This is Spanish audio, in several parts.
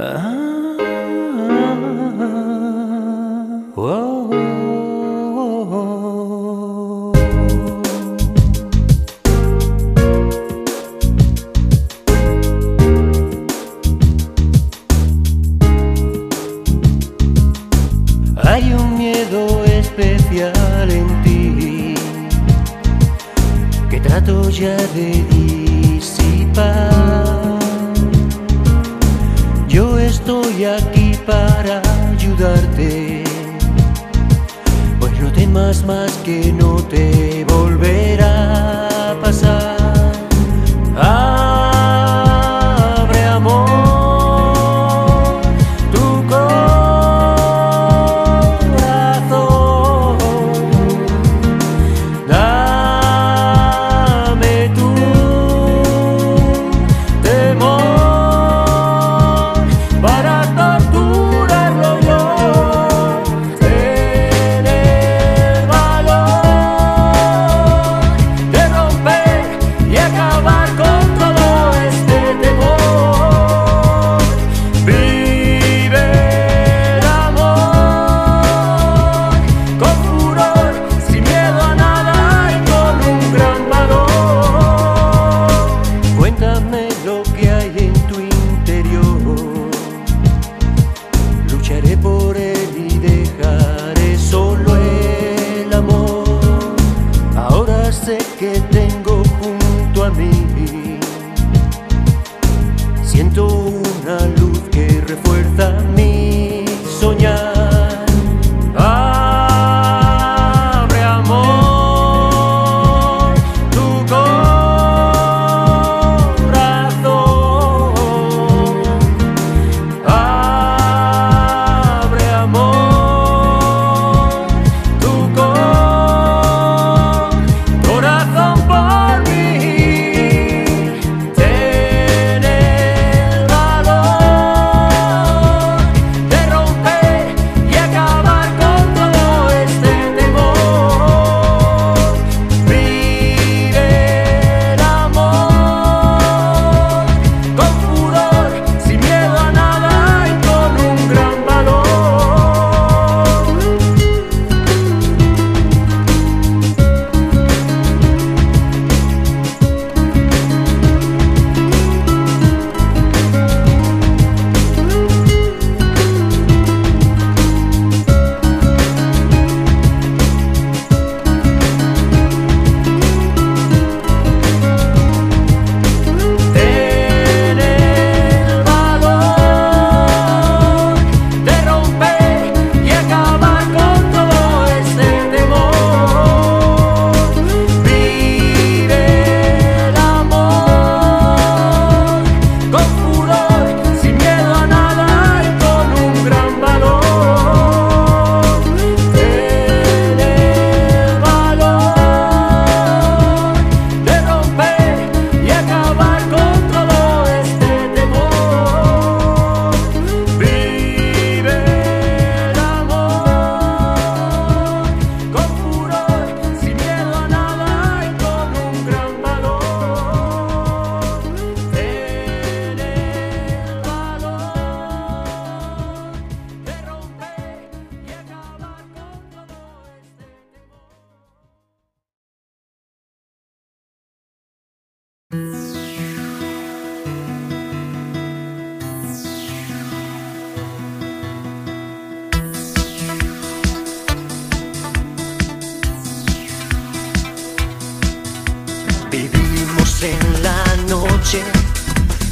Ah. Hay un miedo especial en ti que trato ya de disipar. estoy aquí para ayudarte. Pues no temas más que no te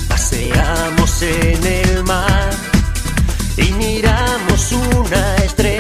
paseamos en el mar y miramos una estrella.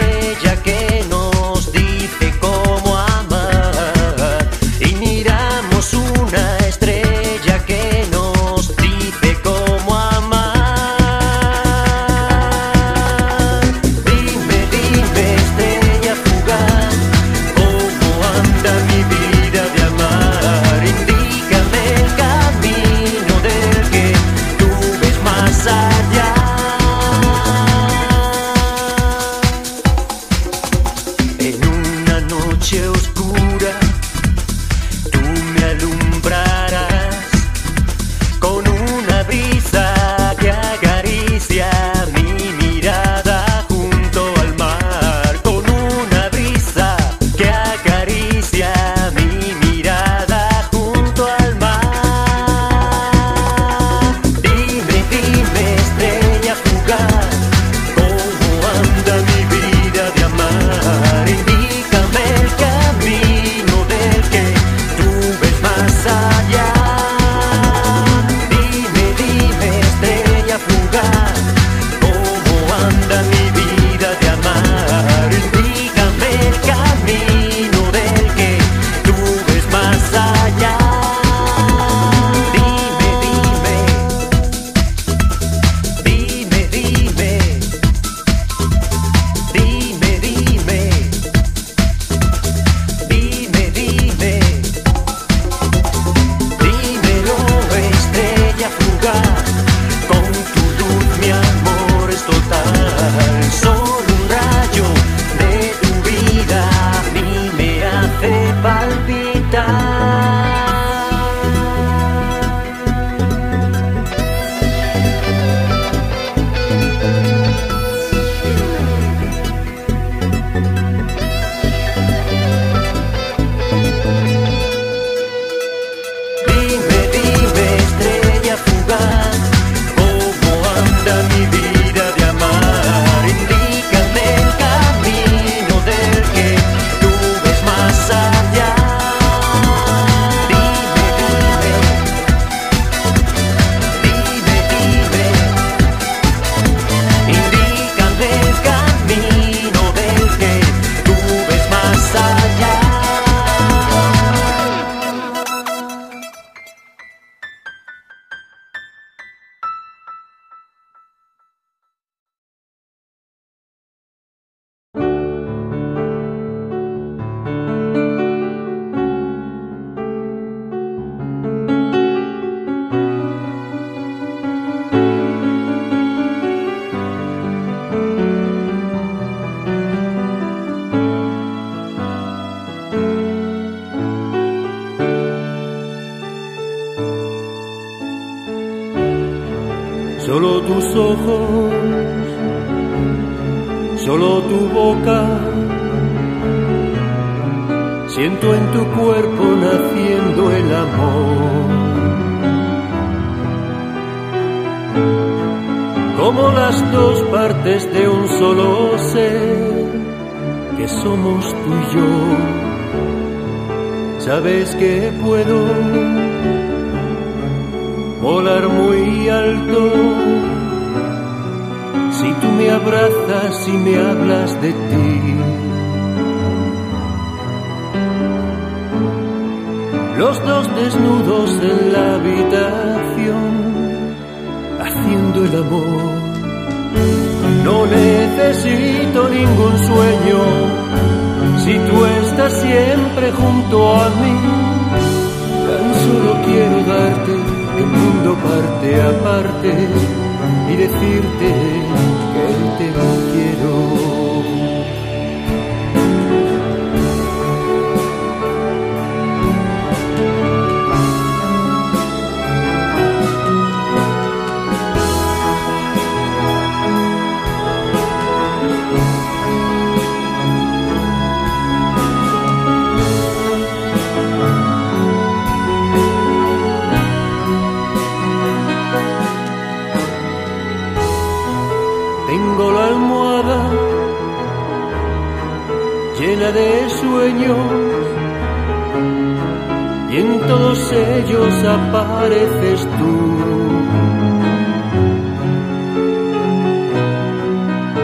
Solo tus ojos, solo tu boca. Siento en tu cuerpo naciendo el amor. Como las dos partes de un solo ser que somos tú y yo. Sabes que puedo y me hablas de ti. Los dos desnudos en la habitación, haciendo el amor. No necesito ningún sueño si tú estás siempre junto a mí. Tan solo quiero darte mundo parte a parte y decirte que te quiero. Apareces tú.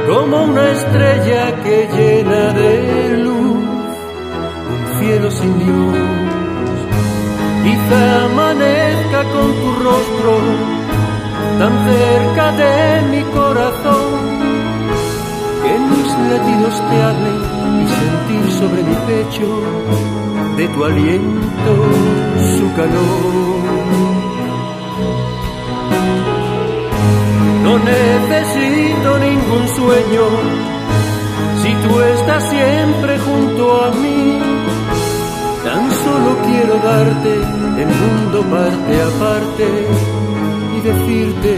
Como una estrella que llena de luz un cielo sin Dios. Quizá amanezca con tu rostro tan cerca de mi corazón que mis latidos te hablen y sentir sobre mi pecho de tu aliento su calor. Si tú estás siempre junto a mí. Tan solo quiero darte el mundo parte a parte y decirte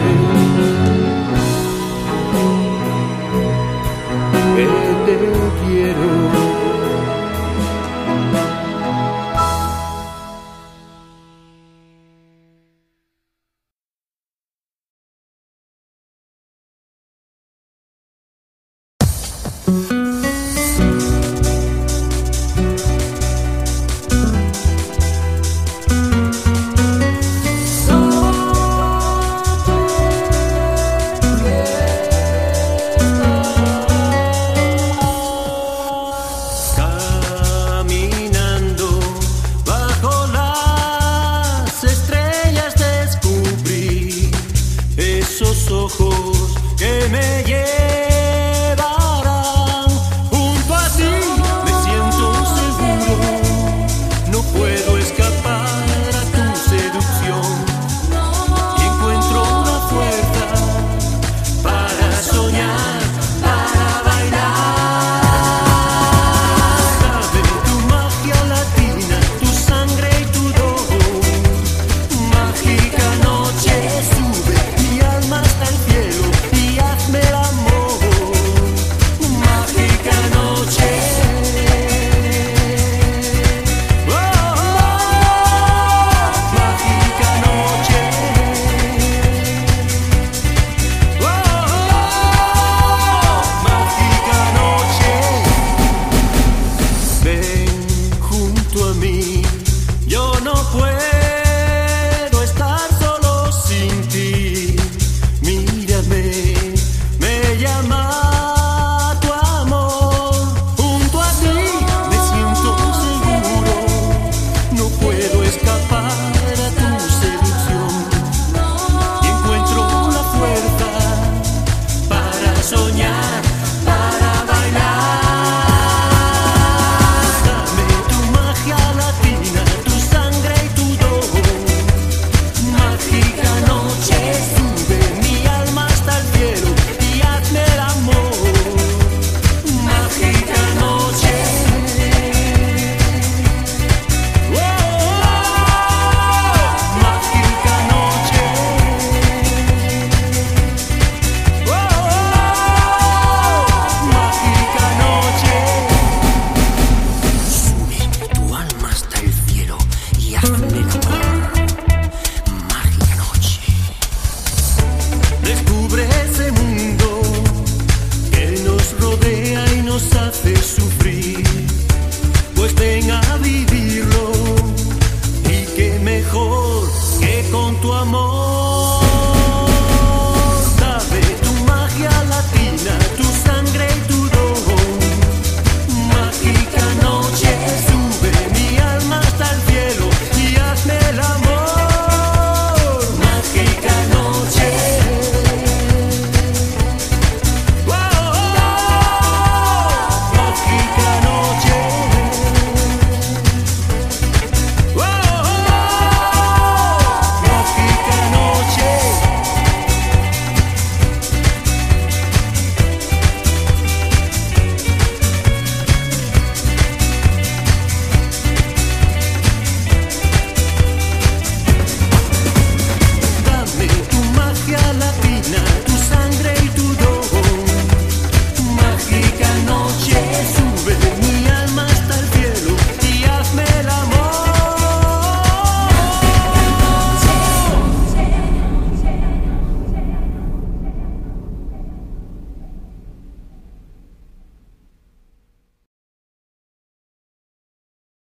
surface.